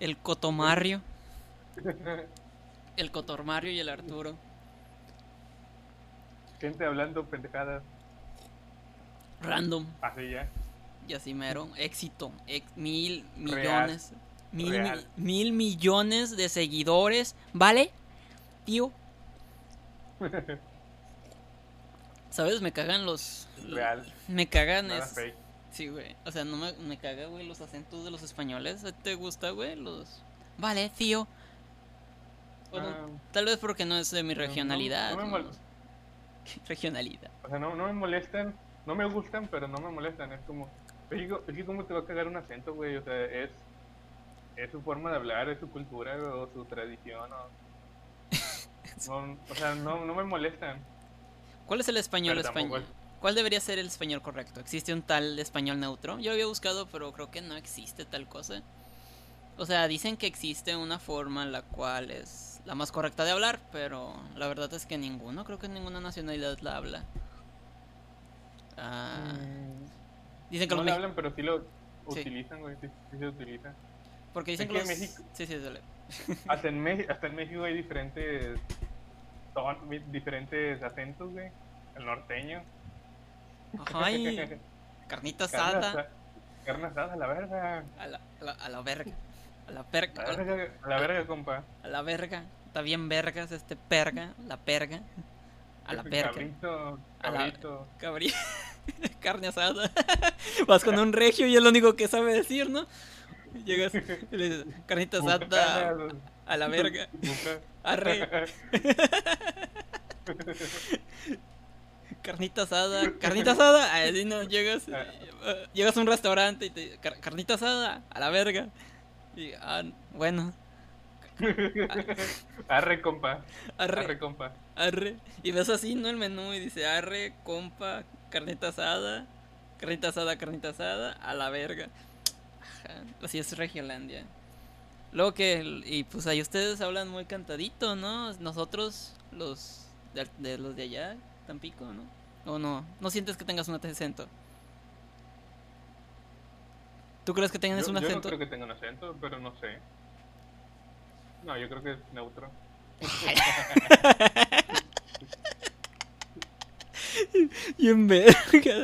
El Cotomario. El Cotormario y el Arturo. Gente hablando pendejadas. Random. Así ya. Y así mero. Éxito. ex- mil Real. millones. Mil, Real. mi- mil millones de seguidores. ¿Vale? Tío. ¿Sabes? Me cagan los. Real. Me cagan es- fake. Sí, güey. O sea, no me, me caga, güey, los acentos de los españoles. ¿A ti ¿Te gusta, güey? Los. Vale, tío. O no, Ah, tal vez porque no es de mi no- no- regionalidad. no me ¿no? mol- Regionalidad. O sea, no, no me molestan. No me gustan, pero no me molestan. Es como. Es que, ¿cómo te va a cagar un acento, güey? O sea, es. Es su forma de hablar, es su cultura o su tradición. O, no, o sea, no, no me molestan. ¿Cuál es el español español? ¿Cuál debería ser el español correcto? ¿Existe un tal español neutro? Yo lo había buscado, pero creo que no existe tal cosa. O sea, dicen que existe una forma en la cual es la más correcta de hablar, pero la verdad es que ninguno, creo que ninguna nacionalidad la habla. Ah, Mm, dicen que no los lo mex- hablan, pero sí lo utilizan, güey. Sí, sí se utiliza. Porque dicen es que que los... México- Sí, sí, dale. Hasta en, Mex- hasta en México hay diferentes. ton- diferentes acentos, güey. El norteño. Ay, carnita Carne asada. asa- Carne asada, a la verga. A la, a la, a la verga. A la perga. A la verga, a la verga, compa. A la verga. Está bien vergas este perga. La perga. A la perga. Cabrito, A la- cabrito. Cabrí. Carne asada. Vas con un regio y es lo único que sabe decir, ¿no? Llegas y le dices, carnita asada a la verga. Arre. Carnita asada. Carnita asada. Así no, llegas. Ah. Llegas a un restaurante y te "Car- carnita asada a la verga. Y, ah, bueno. Arre, compa. Arre. Arre, compa. Arre. Y ves así, ¿no? El menú y dice arre, compa, carnita asada, carnita asada, carnita asada, a la verga. Ajá, Así es Regiolandia. Luego que, y pues ahí ustedes hablan muy cantadito, ¿no? Nosotros, los de, de los de allá, Tampico, ¿no? ¿O no? ¿No sientes que tengas un acento? ¿Tú crees que tengas Yo, un yo no acento? creo que tenga un acento, pero no sé. No, yo creo que es neutro. Y en de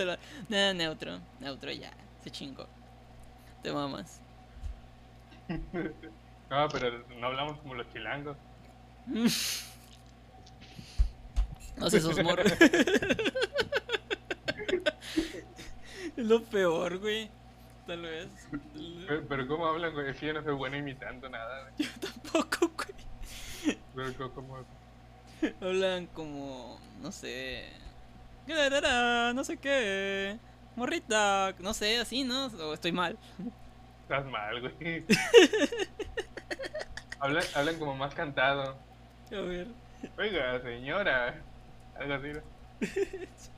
la... Nada, neutro, neutro ya, se chingó. Te mamas. No, pero no hablamos como los chilangos. No sé, esos morros. es lo peor, güey. Tal vez. Pero, pero ¿cómo hablan, güey? Es que yo no soy bueno imitando nada, güey. Tampoco, güey. Pero como... Hablan como, no sé. "Garara, No sé qué. Morrita, no sé, así, ¿no? O estoy mal. Estás mal, güey. hablan, hablan como más cantado. A ver. Oiga, señora. Algo así, ¿no?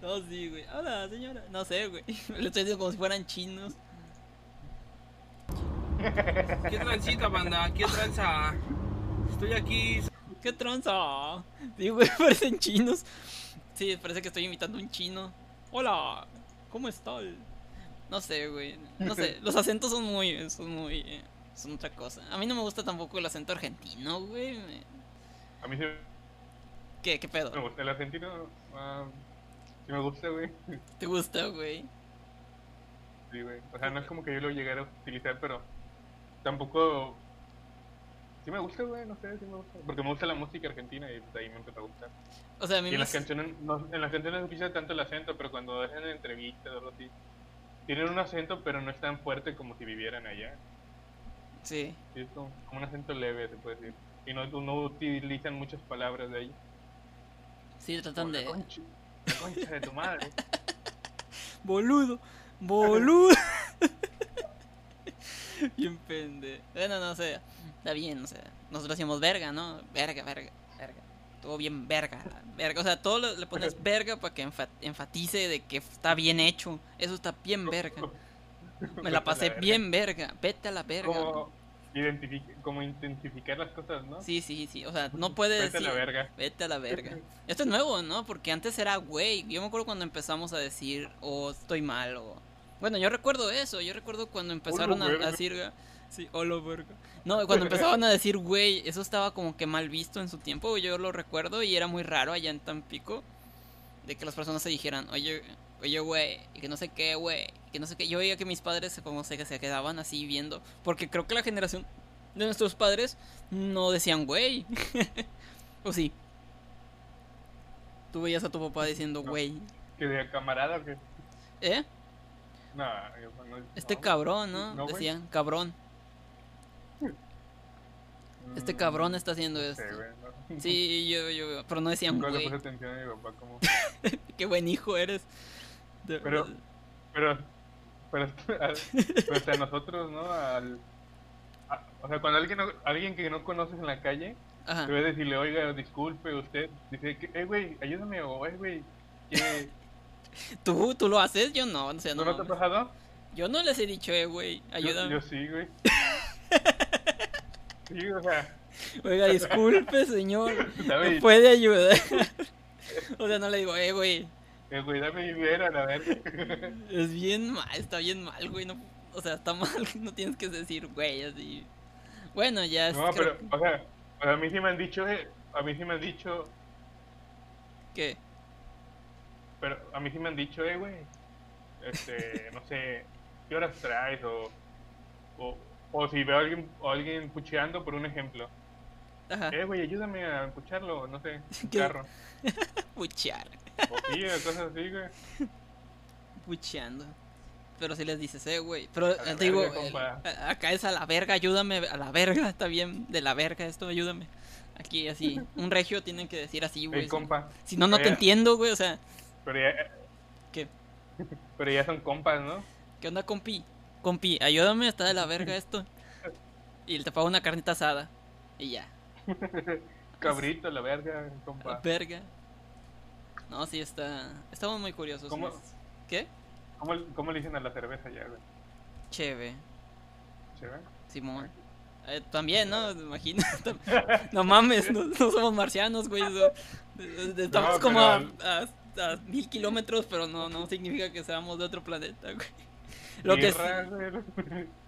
No, sí, güey. Hola, señora. No sé, güey. Le estoy diciendo como si fueran chinos. ¿Qué transita, banda? ¿Qué tranza? Estoy aquí. ¿Qué tranza? Sí, güey, parecen chinos. Sí, parece que estoy imitando a un chino. Hola, ¿cómo estás? No sé, güey. No sé, los acentos son muy, son muy, eh, son otra cosa. A mí no me gusta tampoco el acento argentino, güey. A mí sí ¿Qué, qué pedo? me gusta el argentino. ah, sí me gusta, güey. ¿Te gusta, güey? Sí, güey. O sea, no es como que yo lo llegara a utilizar, pero tampoco... Sí me gusta, güey, no sé, sí me gusta. Porque me gusta la música argentina y de ahí me empezó a gustar. O sea, a mí Y me... en las canciones no, en las canciones no escucha tanto el acento, pero cuando hacen entrevistas o algo así, tienen un acento, pero no es tan fuerte como si vivieran allá. Sí. Sí, es como, como un acento leve, se puede decir. Y no, no utilizan muchas palabras de ahí. Sí, tratan de... La concha, la concha de tu madre. Boludo, boludo. bien pende. Bueno, no sé. Está bien, o sea. Nosotros decimos verga, ¿no? Verga, verga, verga. Todo bien verga, verga. O sea, todo lo- le pones verga para que enfa- enfatice de que está bien hecho. Eso está bien verga. Me la pasé bien verga. Vete a la verga. Como, identific- como intensificar las cosas, ¿no? Sí, sí, sí. O sea, no puede Vete a decir. la verga. Vete a la verga. Esto es nuevo, ¿no? Porque antes era güey. Yo me acuerdo cuando empezamos a decir, oh, estoy mal, o Bueno, yo recuerdo eso, yo recuerdo cuando empezaron a, a decir... Sí, hola verga. No, cuando empezaban a decir güey, eso estaba como que mal visto en su tiempo, yo lo recuerdo y era muy raro allá en Tampico de que las personas se dijeran, oye, oye güey, y que no sé qué, güey, y que no sé qué. Yo veía que mis padres como se, se quedaban así viendo, porque creo que la generación de nuestros padres no decían güey. ¿O sí? Tú veías a tu papá diciendo No. güey. Que de camarada o que. ¿Eh? No, yo no- Este no. cabrón, ¿no? No. Decían, cabrón. Este Mm, cabrón está haciendo no esto. sé, güey, no. Sí, yo, yo, pero no decían güey. Qué buen hijo eres. Pero- Pero, pero, pero hasta nosotros, ¿no? Al, a- o sea, cuando alguien, alguien que no conoces en la calle, Ajá. te ves decirle, oiga, disculpe usted, dice, que, eh, güey, ayúdame, o, eh, güey, que- ¿Tú, tú lo haces, yo no, o sea, ¿no, no. te ha pasado? Yo no les he dicho, eh, güey, ayúdame. Yo, sí, güey. sí, o sea, Oiga, disculpe, señor. ¿Me puede ayudar? o sea, no le digo, eh, güey. Güey, dame mi vera, la verga. Es bien mal, está bien mal, güey. No, o sea, está mal, no tienes que decir, güey, así. Bueno, ya es. No, pero, o sea, o sea, a mí sí me han dicho, eh, a mí sí me han dicho, que. pero a mí sí me han dicho, eh, güey, este, no sé, ¿qué horas traes? O, o, o si veo a alguien, o alguien pucheando, por un ejemplo, Ajá, eh, güey, ayúdame a pucharlo, no sé, un ¿Qué? carro. puchear. O sí, o cosas así, güey. Pucheando. Pero si les dices, eh, güey. Pero eh, te verga, digo, el- acá es a la verga, ayúdame, a la verga, está bien, de la verga esto, ayúdame. Aquí así, un regio tiene que decir así, güey. Ey, si- compa, Si no, no te entiendo, güey, o sea, pero ya, ¿qué? pero ya son compas, ¿no? ¿Qué onda, compi? Compi, ayúdame, está de la verga esto. Y te pago una carnita asada. Y ya. Cabrito, la verga, compa. Verga. No, sí, está. Estamos muy curiosos. ¿Cómo? ¿no? ¿Qué? ¿Cómo, ¿Cómo le dicen a la cerveza ya, güey? Chévere, ¿Se ve? Simón. Eh, también, ¿no? Imagina. tam- no mames, no, no somos marcianos, güey. de- de- Estamos No, como a, pero- a- a mil kilómetros, pero no, no significa que seamos de otro planeta, güey. Lo que.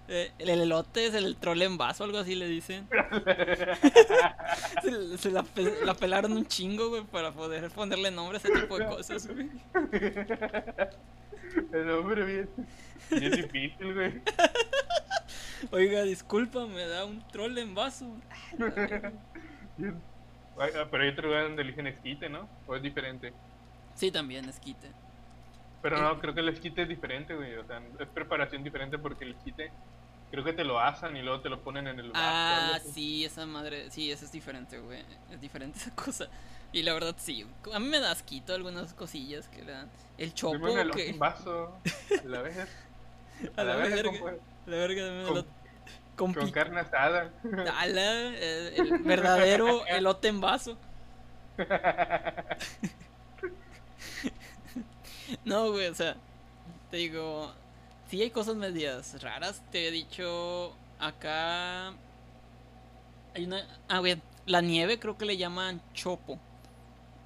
Eh, el elote es el troll en vaso, algo así le dicen. se se la, pe- la pelaron un chingo, güey, para poder ponerle nombre a ese tipo de cosas, güey. El hombre bien, bien difícil, güey. Oiga, disculpa, me da un troll en vaso. Ah, Pero hay otro lugar donde eligen esquite, ¿no? ¿O es diferente? Sí, también, esquite. Pero no, creo que el esquite es diferente, güey. O sea, es preparación diferente porque el esquite creo que te lo asan y luego te lo ponen en el vaso. Ah, sí, esa madre, sí, eso es diferente, güey. Es diferente esa cosa. Y la verdad, sí. A mí me da asquito algunas cosillas que dan. El chopo, elote que. vaso, a la vez. A la verga. compa, La verga, Con-. Con carne asada. Ala, eh, el verdadero elote en vaso. No, güey, o sea, te digo, sí hay cosas medias raras. Te he dicho acá. Hay una. Ah, güey, la nieve creo que le llaman chopo.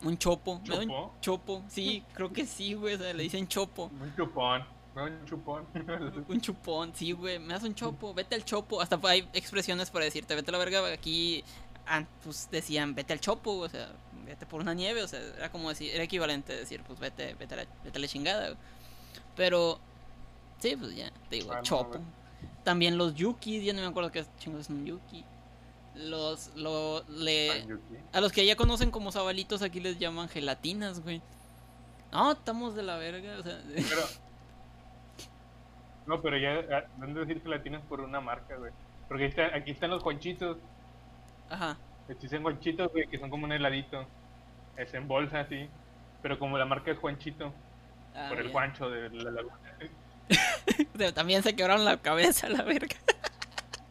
Un chopo. ¿me da un ¿Chopo? chopo, sí, creo que sí, güey, o sea, le dicen chopo. Un chupón. Un chupón. Un chupón, sí, güey, me das un chopo, vete al chopo. Hasta hay expresiones para decirte, vete a la verga. Aquí, pues decían, vete al chopo, o sea, vete por una nieve, o sea, era como decir, era equivalente a decir, pues vete, vete a la, vete a la chingada. Pero, sí, pues ya, te digo, Ah, no, chopo. También los yukis, ya no me acuerdo qué chingo es un yuki. Los, lo, le, a los que ya conocen como sabalitos aquí les llaman gelatinas, güey. No, estamos de la verga, o sea, Pero. No, pero ya ah, han de decir gelatinas por una marca, güey. Porque está- aquí están los juanchitos. Ajá. Existen juanchitos, güey, que son como un heladito. Es en bolsa, así. Pero como la marca es Juanchito, ah, por el ya. Juancho de la laguna. También se quebraron la cabeza, la verga.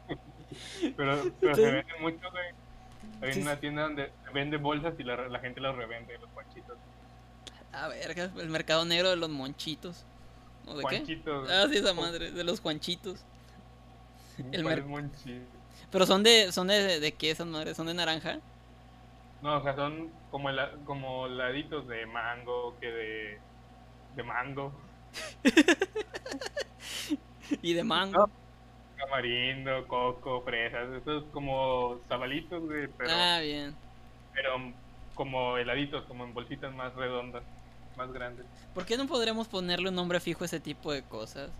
Pero, pero Sí. se venden mucho, güey. Hay Sí, una tienda donde vende bolsas y la, la gente las revende, los Juanchitos. Ah, verga, el mercado negro de los monchitos. ¿O de qué? Juanchitos. Ah, sí, esa madre, de los juanchitos. el ¿Cuál mer-? Pero son de, son de, de qué esas madres, son de naranja. No, o sea, son como, hela- como heladitos de mango, que de, de mango. y de mango. Camarindo, coco, fresas, esos como sabalitos, güey, pero, Ah, bien. pero como heladitos, como en bolsitas más redondas, más grandes. ¿Por qué no podremos ponerle un nombre fijo a ese tipo de cosas?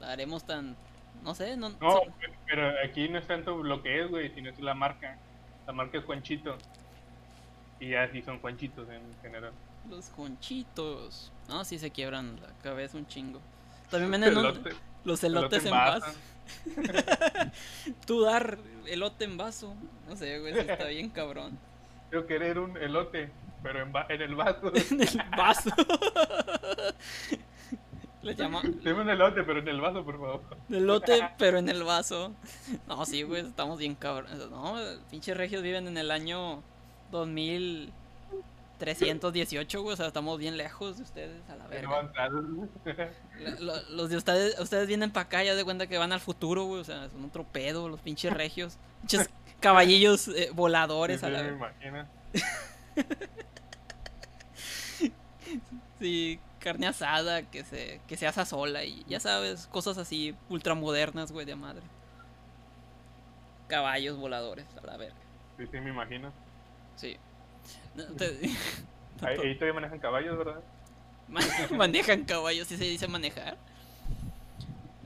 La haremos tan. No sé, no. No, son- pero aquí no es tanto lo que es, güey, sino es la marca. La marca es Juanchito. Y así son Juanchitos en general. Los conchitos. No, sí se quiebran la cabeza un chingo. También venden un- Elote- los elote elotes en vaso. Tú dar elote en vaso. No sé, güey, eso está bien cabrón. Yo querer un elote, pero en, va- en el vaso. en el vaso. Le llama Deme un elote, pero en el vaso, por favor. elote, pero en el vaso. No, sí, güey, estamos bien cabrones. No, pinches regios viven en el año 2318, güey. O sea, estamos bien lejos de ustedes, a la verga. los de ustedes, ustedes vienen para acá, ya de cuenta que van al futuro, güey. O sea, son otro pedo, los pinches regios. Pinches caballillos eh, voladores Sí, a la me verga. imagino. Sí, carne asada que se, que se asa sola y ya sabes, cosas así ultramodernas, güey, de madre. Caballos voladores, a la verga. Sí, sí, me imagino. Sí. No, te- Ahí, ahí todavía manejan caballos, ¿verdad? Man- manejan caballos, ¿sí se dice manejar?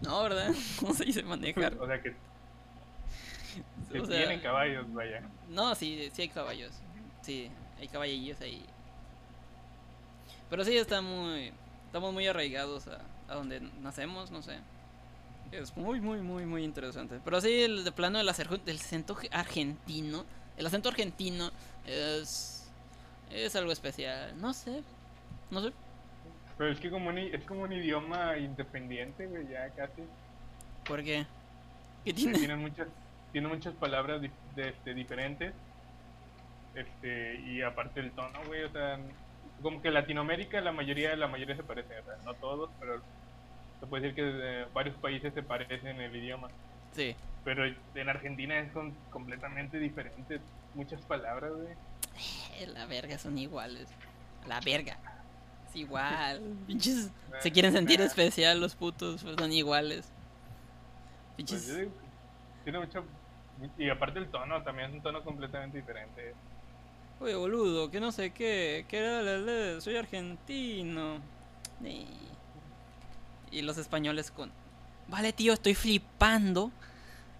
No, ¿verdad? ¿Cómo se dice manejar? O sea que, que O sea, tienen caballos, vaya. No, sí, sí hay caballos. Sí, hay caballillos ahí. Pero sí está muy. Estamos muy arraigados a, a donde nacemos, no sé. Es muy, muy, muy, muy interesante. Pero sí, el de plano del, del acento ge- argentino. El acento argentino es. Es algo especial. No sé. No sé. Pero es que como un, es como un idioma independiente, güey, ya casi. ¿Por qué? ¿Qué tiene? Tiene muchas, tiene muchas palabras de, este, diferentes. Este, y aparte el tono, güey, o sea, como que Latinoamérica la mayoría, la mayoría se parece, o sea, no todos, pero se puede decir que eh, varios países se parecen en el idioma. Sí. Pero en Argentina son completamente diferentes, muchas palabras, güey. Eh, La verga son iguales. La verga. Es igual. Pinches. Se quieren sentir especial los putos, pues son iguales. Pues, Pinches. yo digo que tiene mucho, y aparte el tono, también es un tono completamente diferente. Oye, boludo, que no sé qué. Que era la- la- soy argentino. Y, los españoles con. Vale, tío, estoy flipando.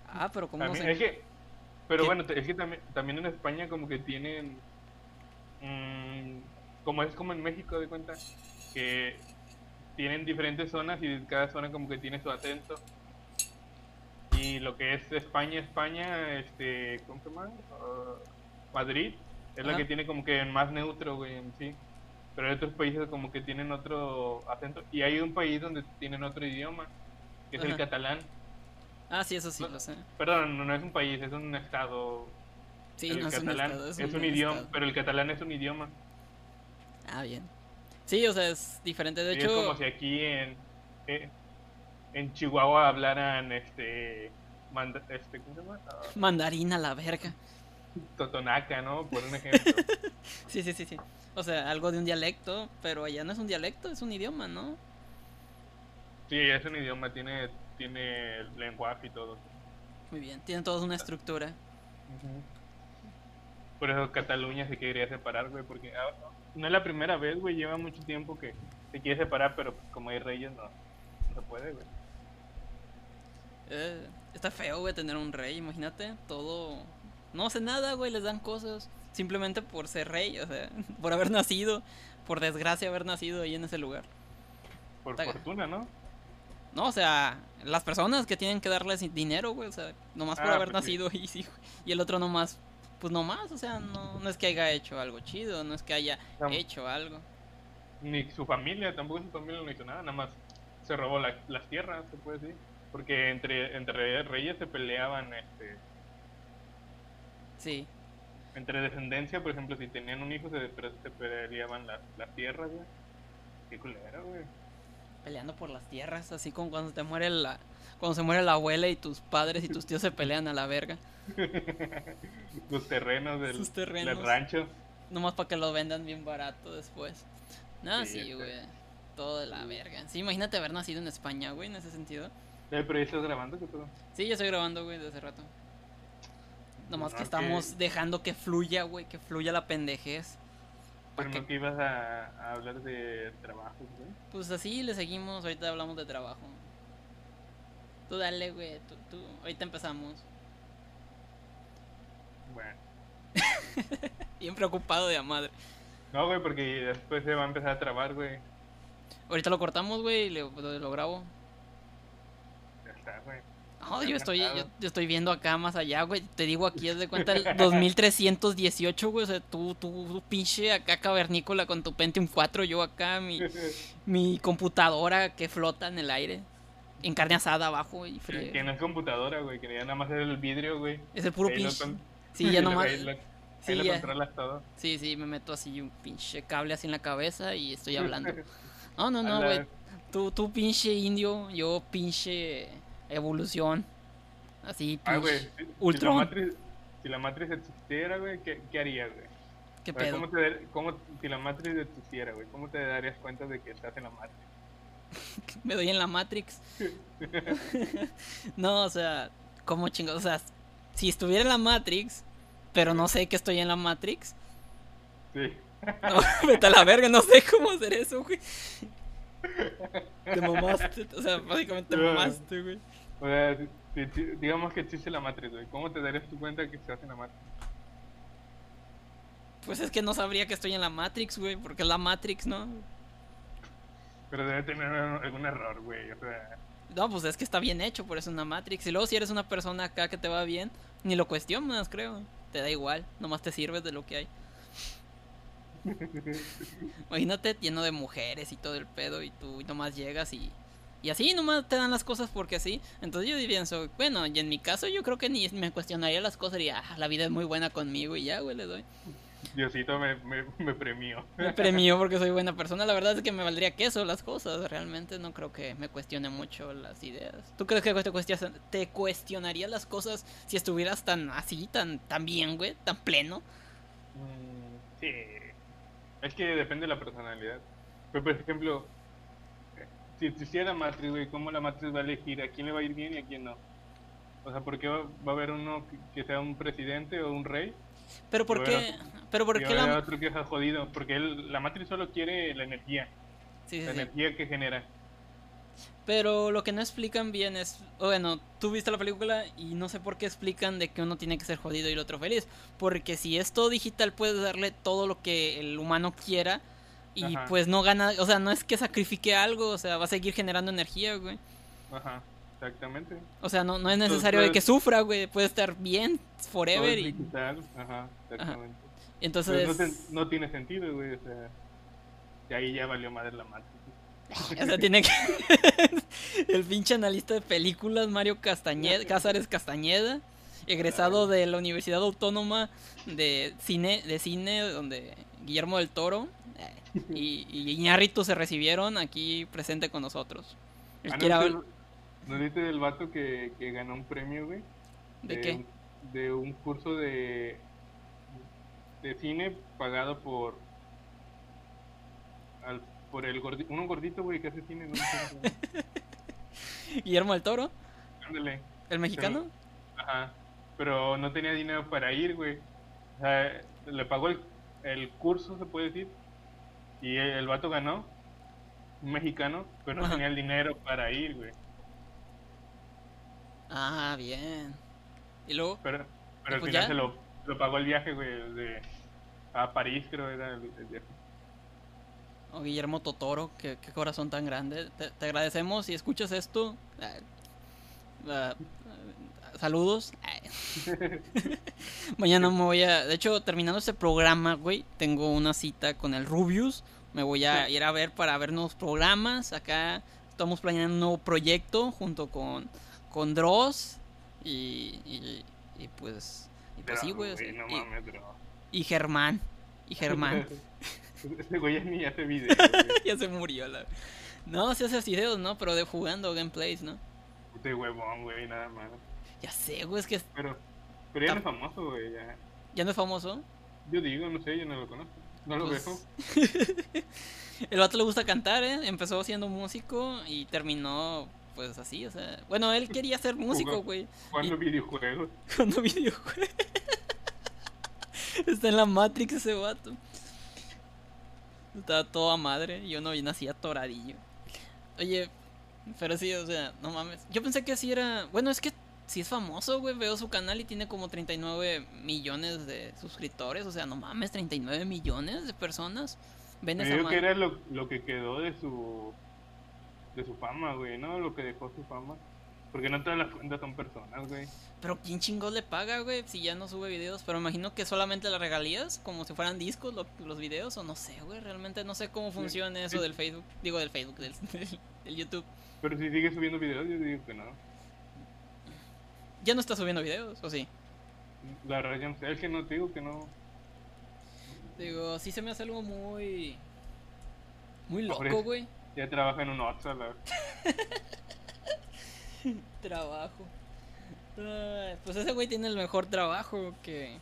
Ah, pero como sé. es que, pero ¿Qué? bueno, es que también, también en España como que tienen, mm, como es como en México de cuenta, que tienen diferentes zonas y cada zona como que tiene su acento. Y lo que es España, España, este, ¿cómo se llama? Ah, Madrid, es la que tiene como que más neutro, güey, en sí. Pero hay otros países como que tienen otro acento. Y hay un país donde tienen otro idioma, que es el catalán. Ah, sí, eso sí No. lo sé. Perdón, no, es un país, es un estado. Sí, el no es un catalán estado, es, es un, un idioma, estado. pero el catalán es un idioma. Ah, bien. Sí, o sea, es diferente. De Y hecho, es como si aquí en, eh, en Chihuahua hablaran este, manda- este ¿cómo se llama? Ah, mandarina la verga. Totonaca, ¿no? Por un ejemplo. Sí, sí, sí, sí. O sea, algo de un dialecto, pero allá no es un dialecto, es un idioma, ¿no? sí, es un idioma, tiene, tiene lenguaje y todo. Muy bien, tienen todos una estructura. Por eso Cataluña se quería separar, güey, porque ah, no es la primera vez, güey, lleva mucho tiempo que se quiere separar, pero pues, como hay reyes no, no se puede, güey. Eh, está feo, güey, tener un rey, imagínate, todo... No hace nada, güey, les dan cosas. Simplemente por ser rey, o sea, por haber nacido, por desgracia haber nacido ahí en ese lugar. Por Está- fortuna, ¿no? No, o sea, las personas que tienen que darles dinero, güey, o sea, nomás por Ah, haber pues nacido y, sí, y el otro nomás, pues nomás, o sea, no, no es que haya hecho algo chido, no es que haya hecho algo. Ni su familia, tampoco su familia no hizo nada, nada más se robó la- las tierras, se puede decir. Porque entre, entre reyes se peleaban, este, Sí, entre descendencia, por ejemplo, si tenían un hijo se, se peleaban las, las tierras, güey. Qué culero, güey. peleando por las tierras, así como cuando te muere la... Cuando se muere la abuela y tus padres y tus tíos se pelean a la verga. Los terrenos del, Sus terrenos. del rancho. Nomás para que lo vendan bien barato después. No, Sí, sí, está. güey. todo de la verga. Sí, imagínate haber nacido en España, güey, en ese sentido. Eh, pero ya estás grabando, ¿qué pedo? Sí, yo estoy grabando, güey, desde hace rato. Nomás que estamos dejando que fluya, güey, que fluya la pendejez. Pero no que ibas a, a hablar de trabajo, güey. Pues así le seguimos, ahorita hablamos de trabajo. Tú dale, güey, tú, tú, ahorita empezamos. Bueno. Bien preocupado de la madre. No, güey, porque después se va a empezar a trabar, güey. Ahorita lo cortamos, güey, y lo, lo grabo. Ya está, güey. No, yo estoy, yo, estoy viendo acá más allá, güey. Te digo aquí, haz de cuenta el 2318, güey. O sea, tú, tú, tú pinche acá cavernícola con tu Pentium 4. Yo acá, mi, mi computadora que flota en el aire. En carne asada abajo y Que, frío. que no es computadora, güey, que ya nada más es el vidrio, güey. Es el puro pinche. con- Sí, ya nomás. Ahí lo, ahí Sí, lo ya. todo. Sí, sí, me meto así un pinche cable así en la cabeza y estoy hablando. No, no, no, güey. Tú, tú pinche indio, yo pinche evolución. Así, Ah, güey. si- Si, la Matrix, si la Matrix existiera, güey, ¿qué, qué harías, güey? ¿Qué pedo? ¿Cómo te, dar- cómo, si la Matrix existiera, güey? ¿Cómo te darías cuenta de que estás en la Matrix? Me doy en la Matrix. no, o sea, ¿cómo chingados? O sea, si estuviera en la Matrix, pero no sé que estoy en la Matrix. Sí. No, vete a la verga, no sé cómo hacer eso, güey. Te mamaste, o sea, básicamente te mamaste, güey. O sea, digamos que existe la Matrix, güey. ¿Cómo te darías tu cuenta que estás en la Matrix? Pues es que no sabría que estoy en la Matrix, güey, porque es la Matrix, ¿no? Pero debe tener algún error, güey. O sea, No, pues es que está bien hecho, por eso es una Matrix. Y luego si eres una persona acá que te va bien, ni lo cuestionas, creo. Te da igual, nomás te sirves de lo que hay. Imagínate lleno de mujeres y todo el pedo y tú nomás llegas y... Y así nomás te dan las cosas porque sí. Entonces yo pienso, bueno, y en mi caso yo creo que ni me cuestionaría las cosas. Diría, ah, la vida es muy buena conmigo y ya, güey, le doy. Diosito me, me, me premió. Me premió porque soy buena persona. La verdad es que me valdría queso las cosas. Realmente no creo que me cuestione mucho las ideas. ¿Tú crees que te, te cuestionarías las cosas si estuvieras tan así, tan, tan bien, güey? Tan pleno. Mm, sí. Es que depende de la personalidad. Pero, por ejemplo, si existiera Matrix, güey, ¿cómo la Matrix va a elegir a quién le va a ir bien y a quién no? O sea, ¿por qué va, va a haber uno que, que sea un presidente o un rey? Pero ¿por qué? Pero ¿por qué la... otro que está jodido? Porque él, la Matrix solo quiere la energía, Sí, sí, la sí. energía que genera. Pero lo que no explican bien es, bueno, tú viste la película y no sé por qué explican de que uno tiene que ser jodido y el otro feliz. Porque si es todo digital puedes darle todo lo que el humano quiera y Ajá. pues no gana, o sea, no es que sacrifique algo, o sea, va a seguir generando energía, güey. Ajá, exactamente. O sea, no, no es necesario de que Entonces- sufra, güey, puede estar bien forever y ajá, exactamente. entonces no, tiene sentido, güey, o sea, y ahí ya valió madre la Matrix. O sea, tiene que. el pinche analista de películas, Mario Castañeda, Cázares Castañeda, egresado de la Universidad Autónoma de Cine, de Cine, donde Guillermo del Toro eh, y, y Iñárritu se recibieron aquí presente con nosotros. Ah, ¿no quiere viste hablar- el- ¿No viste del vato que, que ganó un premio, güey? ¿De qué? De un curso de, de cine pagado por al- por el gordito, uno gordito, güey, que hace cine, no. Guillermo del Toro, Ándale, el mexicano. ajá, pero no tenía dinero para ir, güey. O sea, le pagó el, el curso, se puede decir, y el, el vato ganó, un mexicano, pero no tenía el dinero para ir, güey. Ah, bien. Y luego, Pero, pero al pues final ya. se lo, lo pagó el viaje, güey, de, a París, creo era el, el viaje. oh, Guillermo Totoro, qué, qué corazón tan grande. Te, te agradecemos si escuchas esto. ah, ah, saludos. Mañana me voy a. De hecho, terminando este programa, güey, tengo una cita con el Rubius. Me voy a ir a ver para ver nuevos programas. Acá estamos planeando un nuevo proyecto junto con, con Dross. Y, y, y pues. Y pues sí, güey. no y- mames, y Germán. Y Germán. Ese güey ya ni hace video, güey. ya se murió la. No, se hace videos, ¿no? Pero de jugando gameplays, ¿no? Este huevón, güey, nada más. Ya sé, güey, es que Pero, pero ya no es famoso, güey, ya. ya no es famoso. Yo digo, no sé, yo no lo conozco. No lo Pues, veo. El vato le gusta cantar, ¿eh? Empezó siendo músico y terminó, pues así, o sea. Bueno, él quería ser músico, güey. Jugando Y- videojuegos. Cuando videojuegos. Está en la Matrix ese vato. Está toda madre. y uno viene así atoradillo. Oye, pero sí, o sea, no mames. Yo pensé que sí era. Bueno, es que sí es famoso, güey. Veo su canal y tiene como 39 millones de suscriptores. O sea, no mames, 39 millones de personas ven esa digo que era lo, lo que quedó de su de su fama, güey, ¿no? Lo que dejó su fama. Porque no todas las cuentas son personas, güey. Pero ¿quién chingón le paga, güey? Si ya no sube videos. Pero imagino que solamente las regalías, como si fueran discos lo- los videos, o no sé, güey. Realmente no sé cómo funciona eso sí. del Facebook. Digo, del Facebook, del, del, del YouTube. Pero si sigue subiendo videos, yo digo que no. Ya no está subiendo videos, ¿o sí? La sé, es que no te digo que no. Digo, sí se me hace algo muy... Muy loco, güey. Ya trabaja en un Oxxo, la Trabajo. Pues ese güey tiene el mejor trabajo que...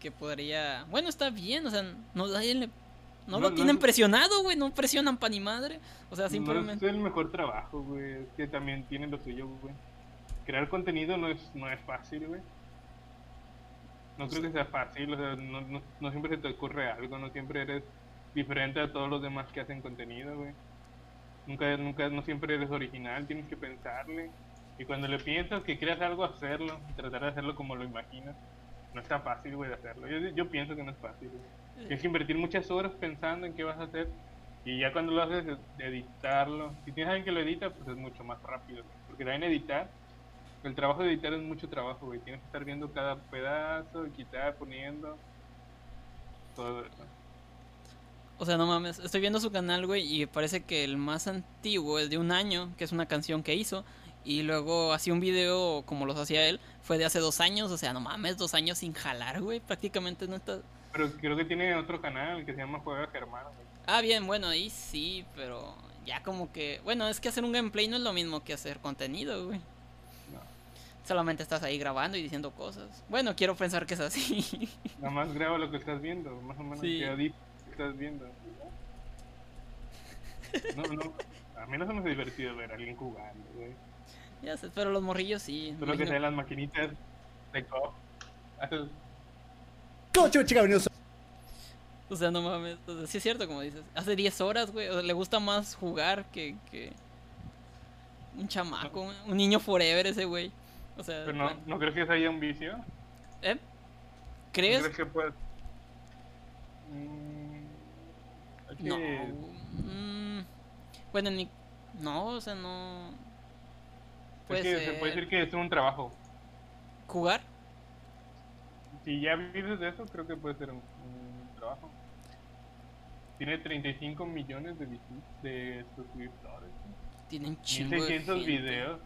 Que podría... Bueno, está bien, o sea, no, le- no No, lo no tienen es- presionado, güey. No presionan pa' ni madre. O sea, No simplemente... es el mejor trabajo, güey. Es que también tiene lo suyo, güey. Crear contenido no es, no es fácil, güey. No creo que sea fácil, o sea, no, no, no siempre se te ocurre algo, no siempre eres diferente a todos los demás que hacen contenido, güey. Nunca, nunca, no siempre eres original, tienes que pensarle. Y cuando le piensas que quieres algo, hacerlo, tratar de hacerlo como lo imaginas. No está fácil, güey, de hacerlo. Yo, yo pienso que no es fácil, güey. Tienes que invertir muchas horas pensando en qué vas a hacer. Y ya cuando lo haces, editarlo. Si tienes alguien que lo edita, pues es mucho más rápido. güey. Porque también editar, el trabajo de editar es mucho trabajo, güey. Tienes que estar viendo cada pedazo, quitar, poniendo. Todo. O sea, no mames, estoy viendo su canal, güey, y parece que el más antiguo es de un año, que es una canción que hizo, y luego hacía un video como los hacía él, fue de hace dos años, o sea, no mames, dos años sin jalar, güey, prácticamente no está... Pero creo que tiene otro canal que se llama Juega Germán. güey. Ah, bien, bueno, ahí sí, pero ya como que... Bueno, es que hacer un gameplay no es lo mismo que hacer contenido, güey. Solamente estás ahí grabando y diciendo cosas. Bueno, quiero pensar que es así. Nada más graba lo que estás viendo, más o menos Sí. que estás viendo. No, no. A mí no se me hace divertido ver a alguien jugando, güey. ya sé, pero los morrillos sí. Solo que sean las maquinitas de co. Coche, chica, venidos. O sea, no mames. O sea, sí es cierto, como dices. Hace 10 horas, güey. O sea, le gusta más jugar que. que... Un chamaco, un niño forever ese güey. O sea, Pero no, ¿no crees que haya un vicio? ¿eh? ¿No ¿Crees? crees que puede.? Mm, es No. que- mm, bueno, ni. No, o sea, no. es Puede que ser. se puede decir que es un trabajo. ¿Jugar? Si ya vives de eso, creo que puede ser un, un trabajo. Tiene 35 millones de, de suscriptores. Tienen chingo de 1600 gente. videos.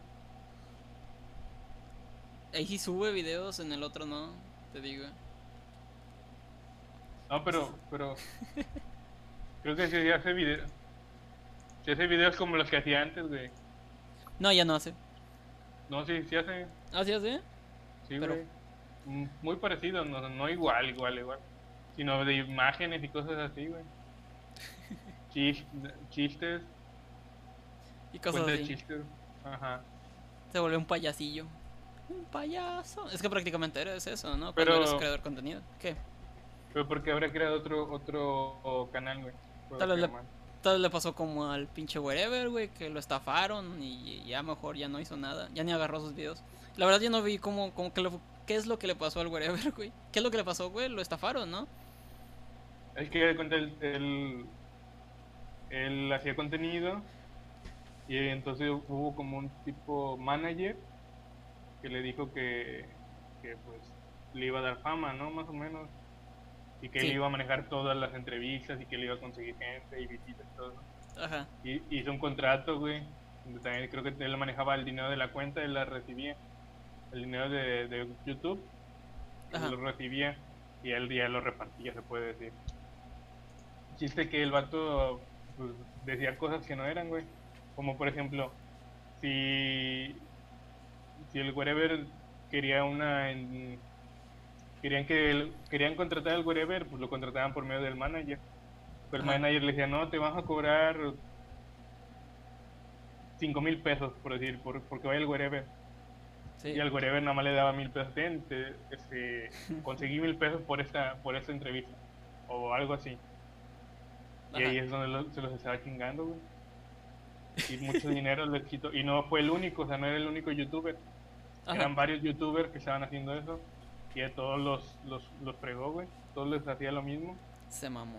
Ahí sí sube videos, en el otro no, te digo. No, pero, pero. creo que si hace videos. Si hace videos como los que hacía antes, güey. No, ya no hace. No, sí, sí hace. ¿Ah, sí hace? Sí, Pero- güey. Mm, Muy parecido, no, no igual, igual, igual. Sino de imágenes y cosas así, güey. Chis- chistes, Y cosas cuenta de así. chistes. Ajá. Se volvió un payasillo. Un payaso. Es que prácticamente eres eso, ¿no? Cuando Pero- eres creador de contenido. ¿Qué? Pero porque habría creado otro otro canal, güey. Tal vez le-. Tal vez le pasó como al pinche wherever, güey, que lo estafaron y ya mejor ya no hizo nada. Ya ni agarró sus videos. La verdad yo no vi cómo, cómo que le- qué es lo que le pasó al wherever, güey. ¿Qué es lo que le pasó, güey? Lo estafaron, ¿no? Es que él, él hacía contenido y entonces hubo como un tipo manager que le dijo que, que pues le iba a dar fama, ¿no? Más o menos. Y que Sí. él iba a manejar todas las entrevistas y que él iba a conseguir gente y visitas y todo. Ajá. Y hizo un contrato, güey. Donde también creo que él manejaba el dinero de la cuenta, él la recibía. El dinero de, de YouTube, Ajá. él lo recibía y él ya lo repartía, se puede decir. Chiste que el vato pues, decía cosas que no eran, güey. Como por ejemplo, si, si el wherever quería una. en- querían que el- querían contratar al wherever, pues lo contrataban por medio del manager. el Ajá. manager le decía, no, te vas a cobrar cinco mil pesos, por decir, por, porque vaya el wherever. Sí. Y al wherever nada más le daba mil pesos. Ten, te- este, conseguí mil pesos por esta, por esta entrevista. O algo así. Y ahí es donde lo- se los estaba chingando, güey. Y mucho dinero les quitó. Y no fue el único, o sea, no era el único youtuber. Ajá. Eran varios youtubers que estaban haciendo eso. Y a todos los, los, los fregó, güey. Todos les hacía lo mismo. Se mamó.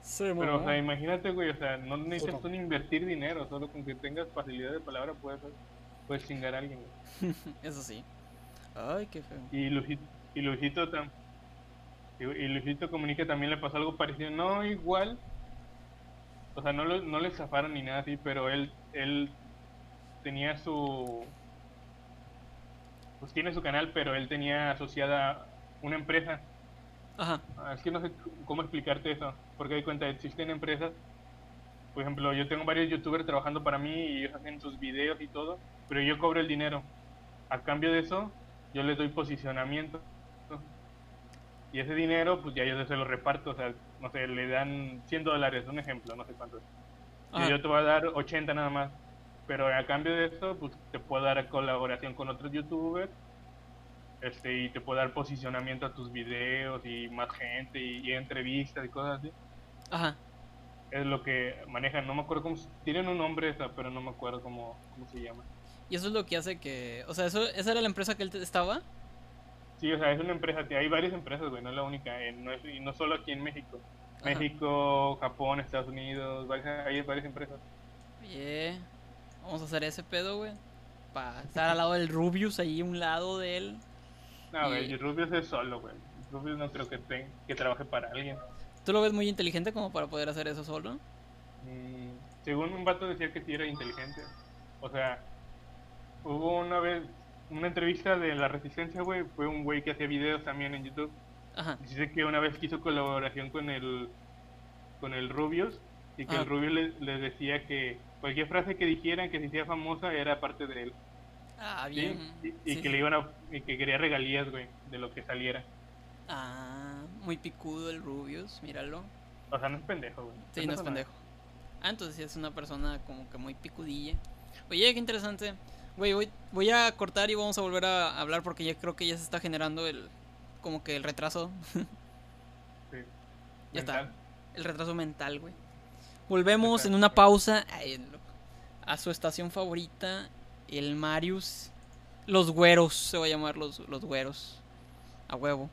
Se Pero, o mamó. sea, imagínate, güey, o sea, no necesitas mamó. tú ni invertir dinero. Solo con que tengas facilidad de palabra puedes, puedes chingar a alguien, güey. Eso sí. Ay, qué feo. Y Luisito, y Luisito, tam- y, y Luisito Comunica también le pasó algo parecido. No igual. O sea, no, lo- no le zafaron ni nada así, pero él, él tenía su... Pues tiene su canal, pero él tenía asociada una empresa. Ajá. Ah, Es que no sé cómo explicarte eso, porque de cuenta, existen empresas, por ejemplo, yo tengo varios youtubers trabajando para mí y ellos hacen sus videos y todo, pero yo cobro el dinero. A cambio de eso, yo les doy posicionamiento. Y ese dinero, pues ya yo se lo reparto, o sea, no sé, le dan 100 dólares, un ejemplo, no sé cuánto es. Y yo te voy a dar 80 nada más. Pero a cambio de eso, pues te puedo dar colaboración con otros youtubers. Este, y te puedo dar posicionamiento a tus videos y más gente y, y entrevistas y cosas así. Ajá. Es lo que manejan. No me acuerdo cómo. Tienen un nombre esa, pero no me acuerdo cómo, cómo se llama. Y eso es lo que hace que. O sea, eso, esa era la empresa que él estaba. Sí, o sea, es una empresa. Hay varias empresas, güey, no es la única. eh, no es- y no solo aquí en México. Ajá. México, Japón, Estados Unidos, varias, hay varias empresas. Oye, vamos a hacer ese pedo, güey. Para estar al lado del Rubius, ahí un lado de él. No, Y- güey, Rubius es solo, güey. Rubius no creo que, ten- que trabaje para alguien. ¿Tú lo ves muy inteligente como para poder hacer eso solo? Mm, según un vato decía que sí era inteligente. O sea, hubo una vez una entrevista de La Resistencia, güey. Fue un güey que hacía videos también en YouTube. Ajá. Dice que una vez quiso colaboración con el con el Rubius y que Ah. el Rubius le decía que cualquier frase que dijeran que se hiciera famosa era parte de él. Ah, ¿sí? bien. Y, y Sí, que sí. le iban a, y que quería regalías, güey, de lo que saliera. Ah, muy picudo el Rubius, míralo. O sea, no es pendejo, güey. Sí, no es pendejo. Ah, entonces sí es una persona como que muy picudilla. Oye, qué interesante. Güey, voy, voy a cortar y vamos a volver a hablar porque ya creo que ya se está generando el como que el retraso. Sí. Ya está. El retraso mental, güey. Volvemos en una pausa lo- a su estación favorita, el Marius. Los güeros, se va a llamar los, los güeros. A huevo.